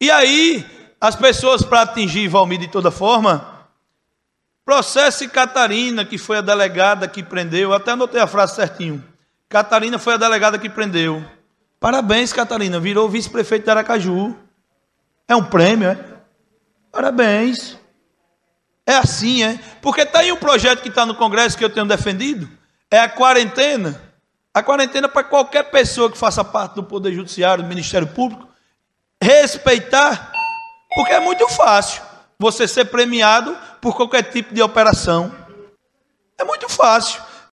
E aí, as pessoas, para atingir Valmir de toda forma, processe Catarina, que foi a delegada que prendeu, até anotei a frase certinho. Catarina foi a delegada que prendeu. Parabéns, Catarina, virou vice-prefeito de Aracaju. É um prêmio, é? Parabéns. É assim, é? Porque está aí um projeto que está no Congresso que eu tenho defendido. É a quarentena. A quarentena para qualquer pessoa que faça parte do Poder Judiciário, do Ministério Público, respeitar. Porque é muito fácil você ser premiado por qualquer tipo de operação. É muito fácil.